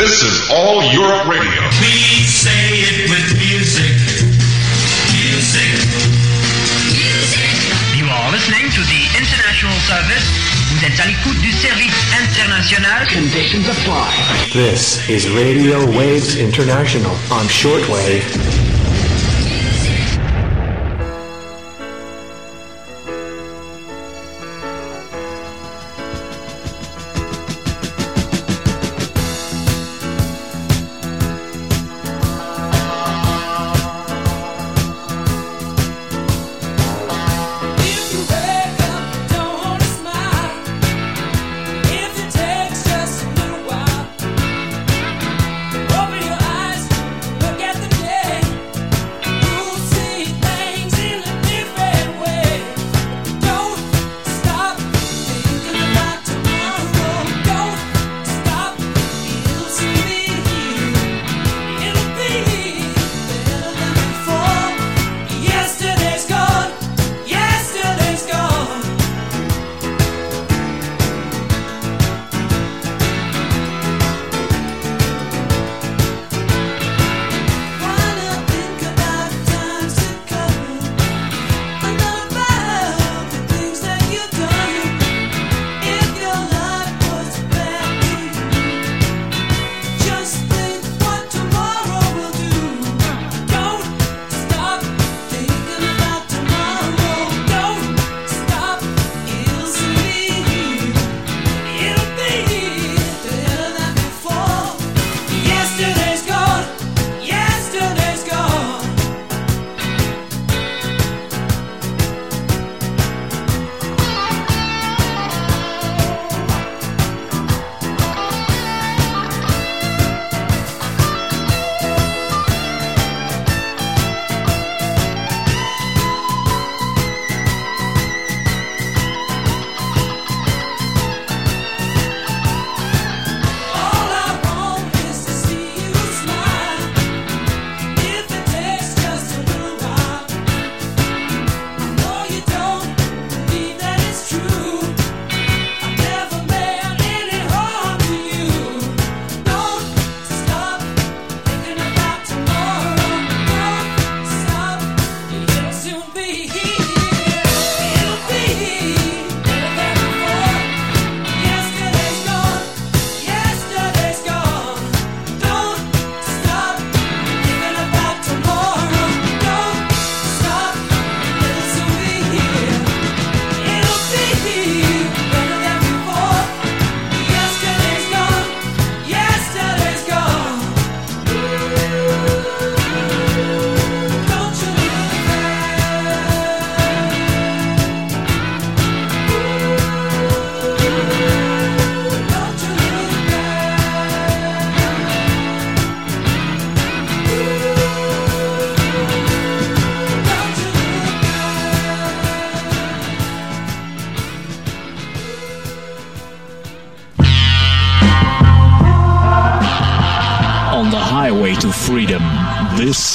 This is All Europe Radio. Please say it with music. Music. You are listening to the international service. Vous êtes à l'écoute du service international. Conditions apply. This is Radio Waves International on shortwave.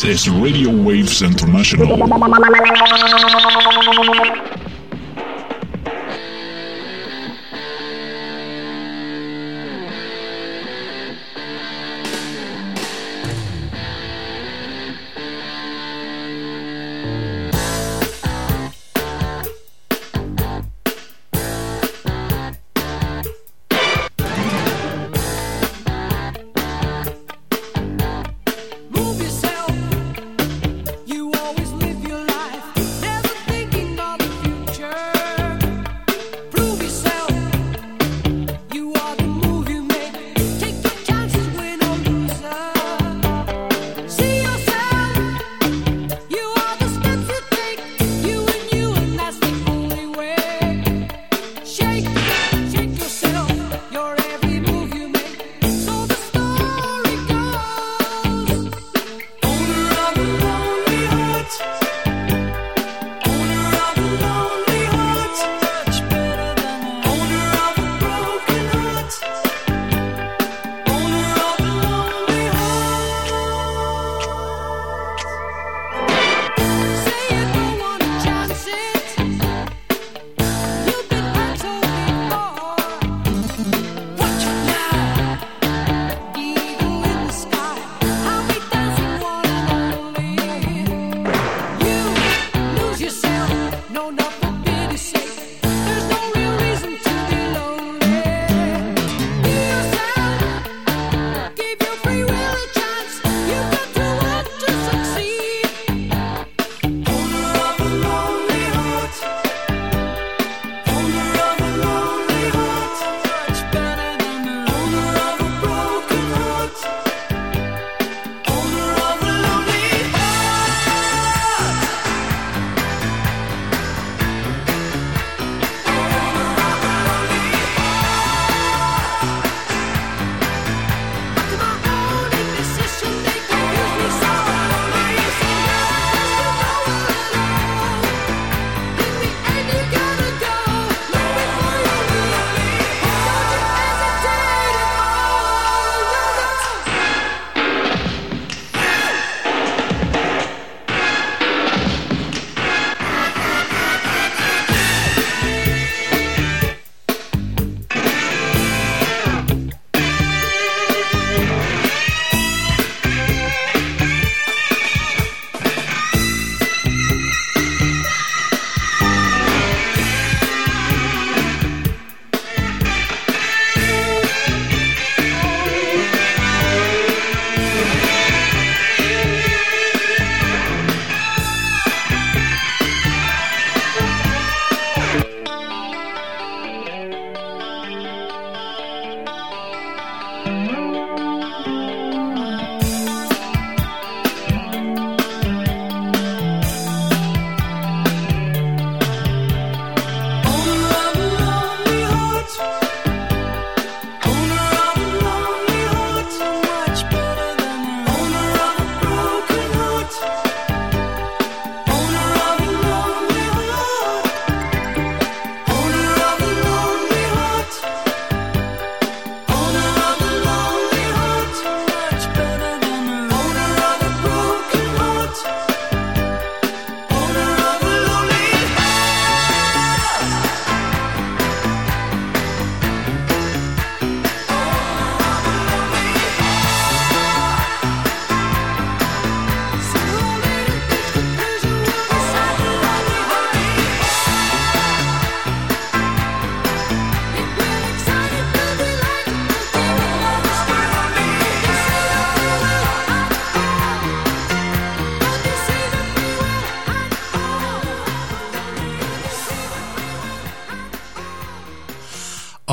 This is Radio Waves International.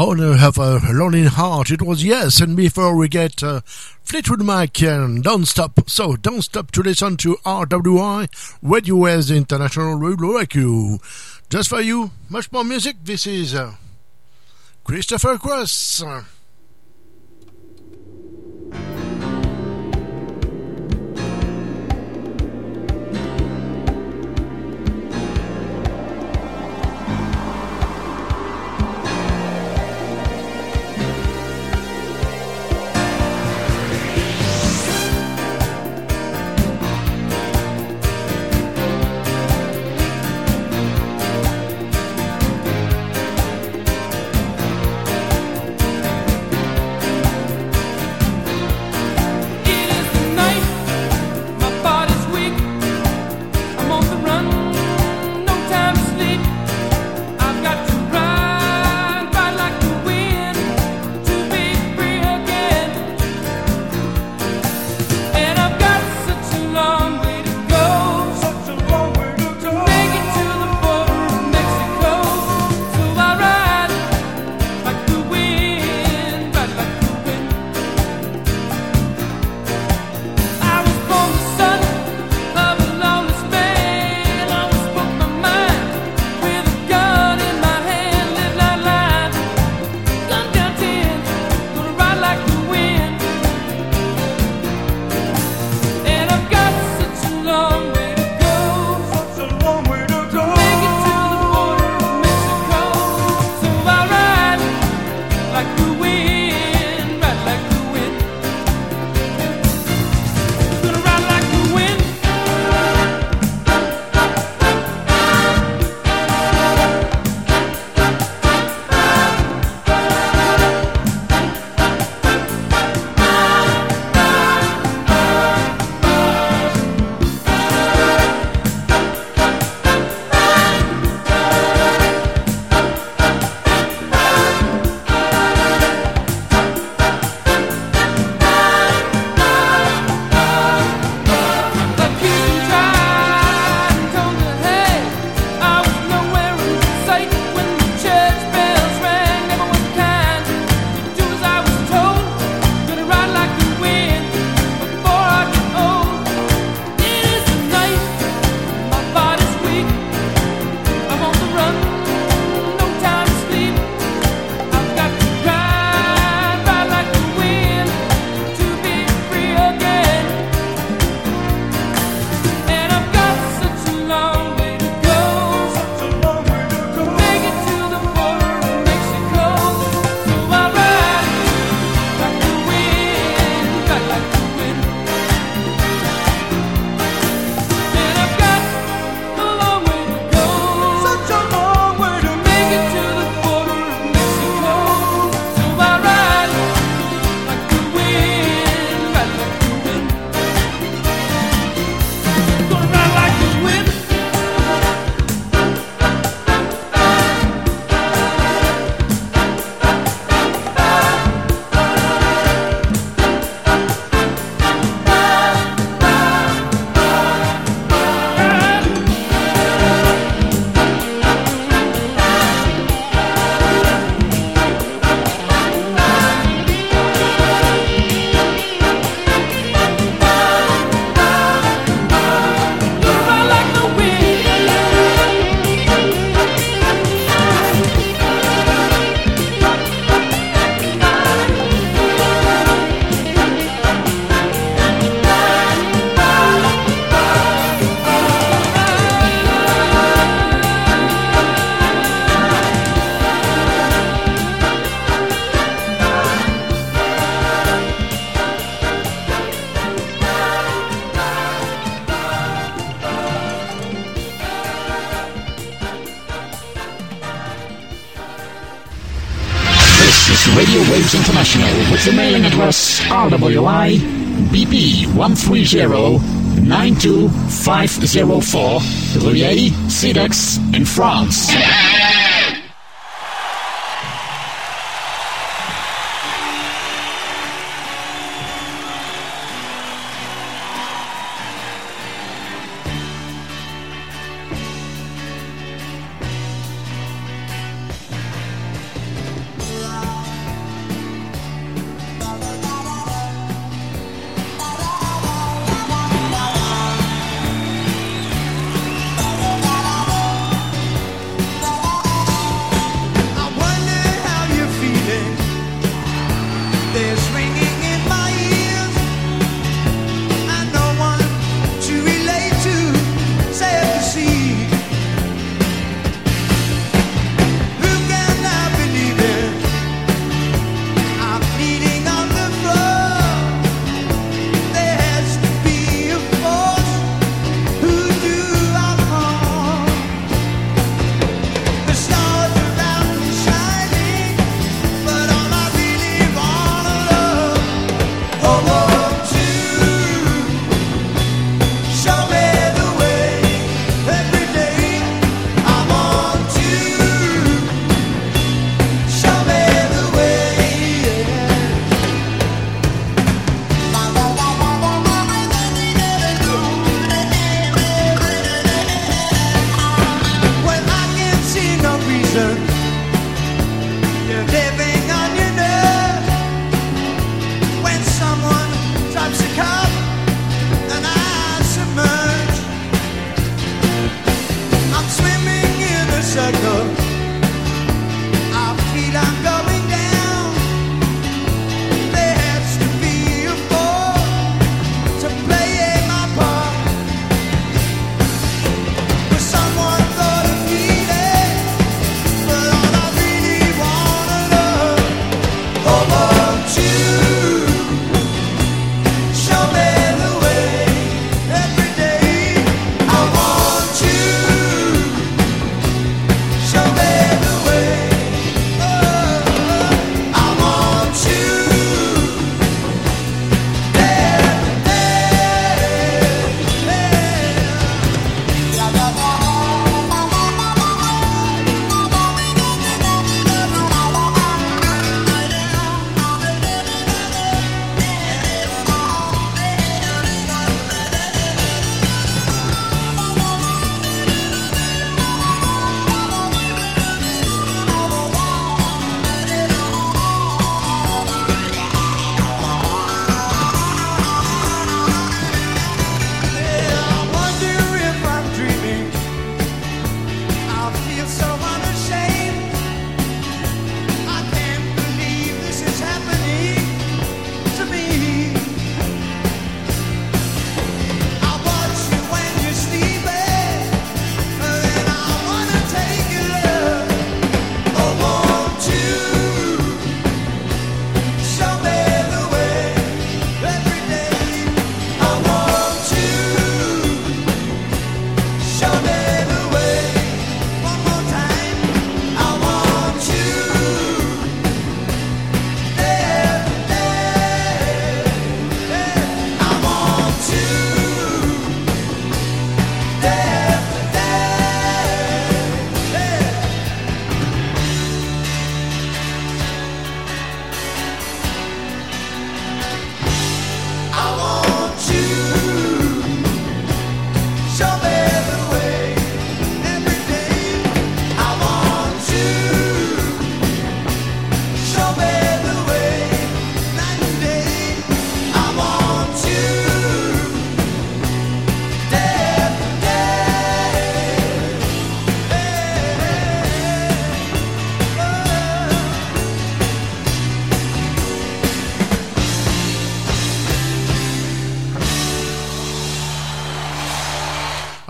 owner of a lonely heart. It was yes, and before we get uh, Fleetwood Mac and Don't Stop. So don't stop to listen to RWI Radio Waves International Radio Just for you, much more music. This is uh, Christopher Cross. The mailing address RWI BP 130 92504 Rueil, Cedex in France.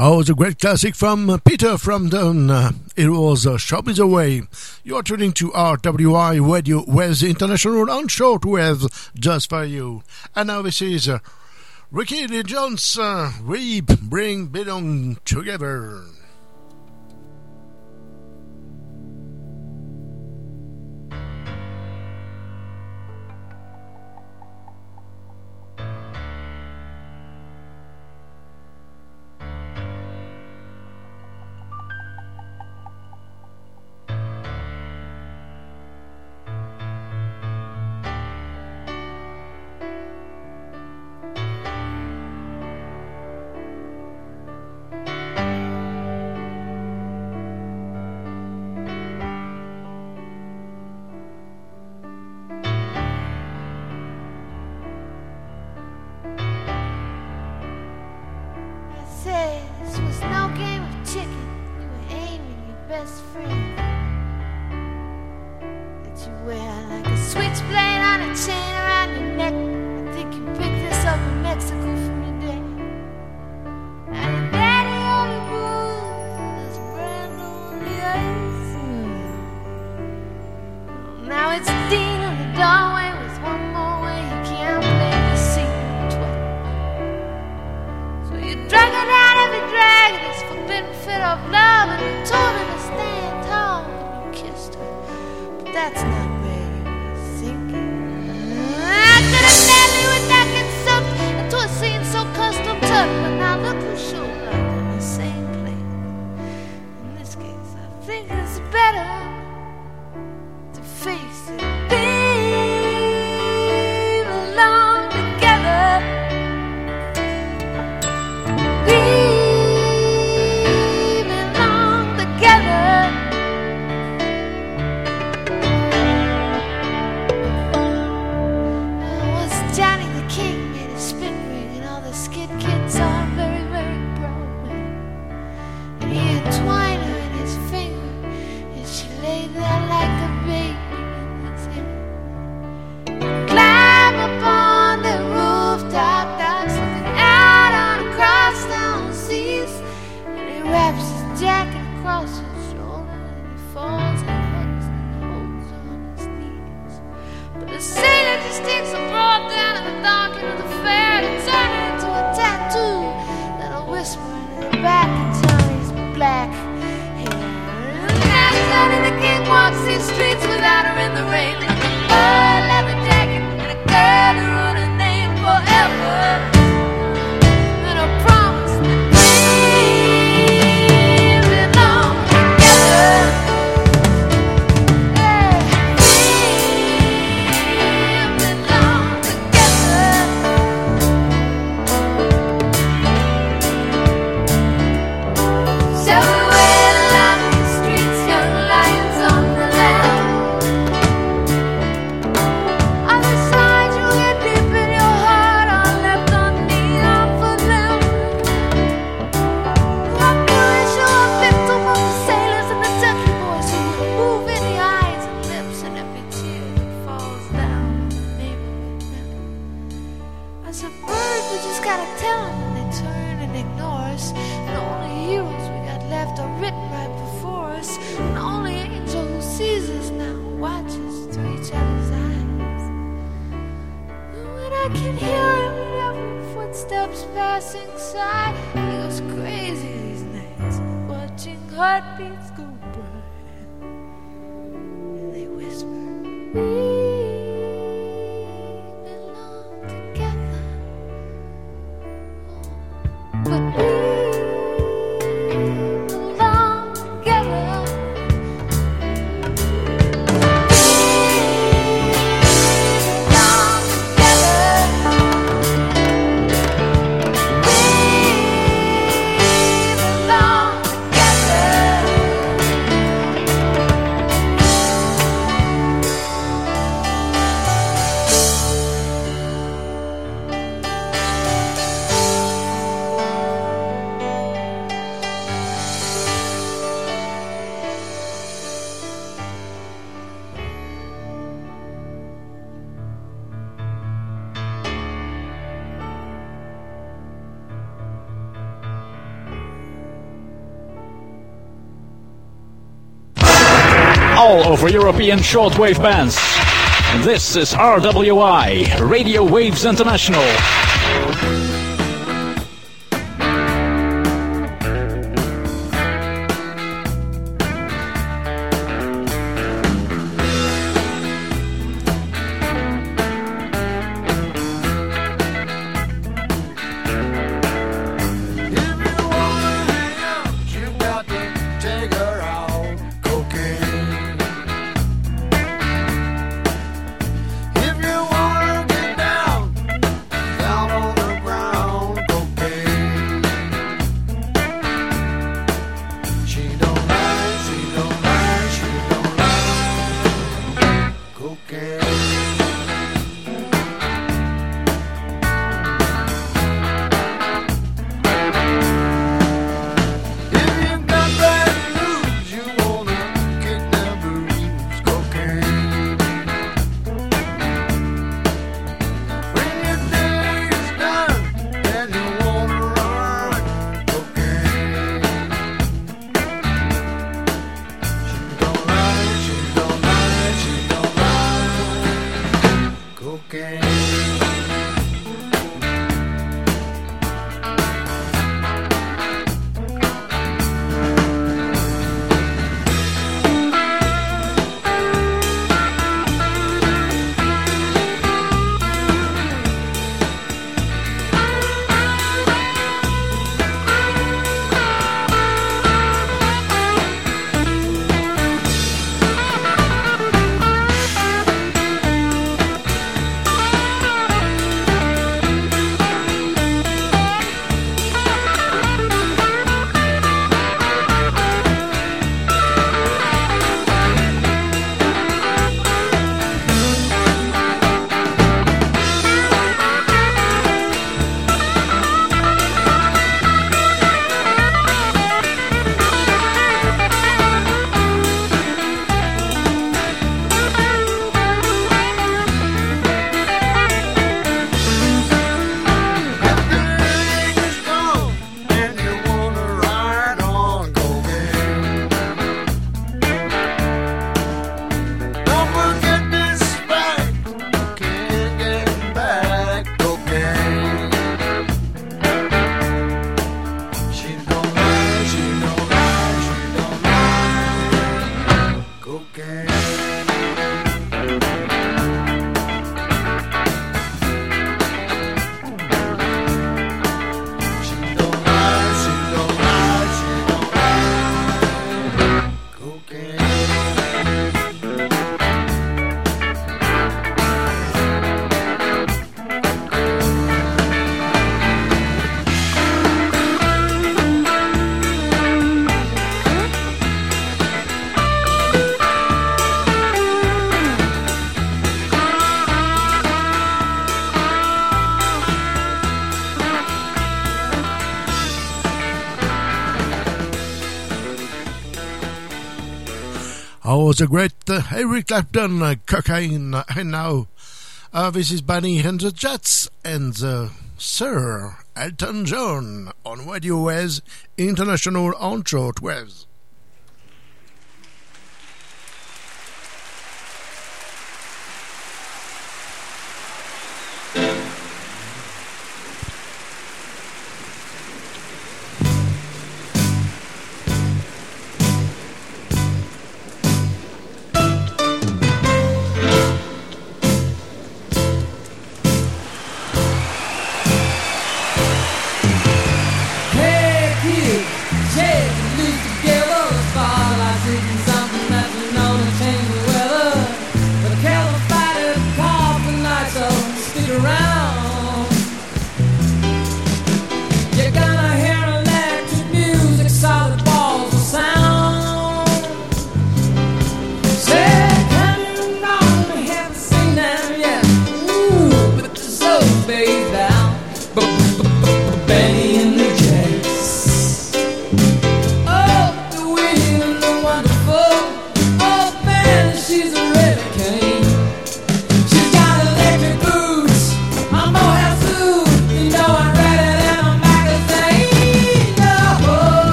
Oh, it's a great classic from Peter Frampton. Uh, it was uh, Shop is Away. You're tuning to RWI Radio Waves International on shortwave just for you. And now this is uh, Rickie Lee Jones. Uh, we bring belong together. walks these streets without her in the rain. for European shortwave bands. This is RWI, Radio Waves International. Oh, the great uh, Eric Clapton, uh, cocaine, uh, and now uh, this is Bennie and the Jets and the Sir Elton John on Radio Waves International on Short.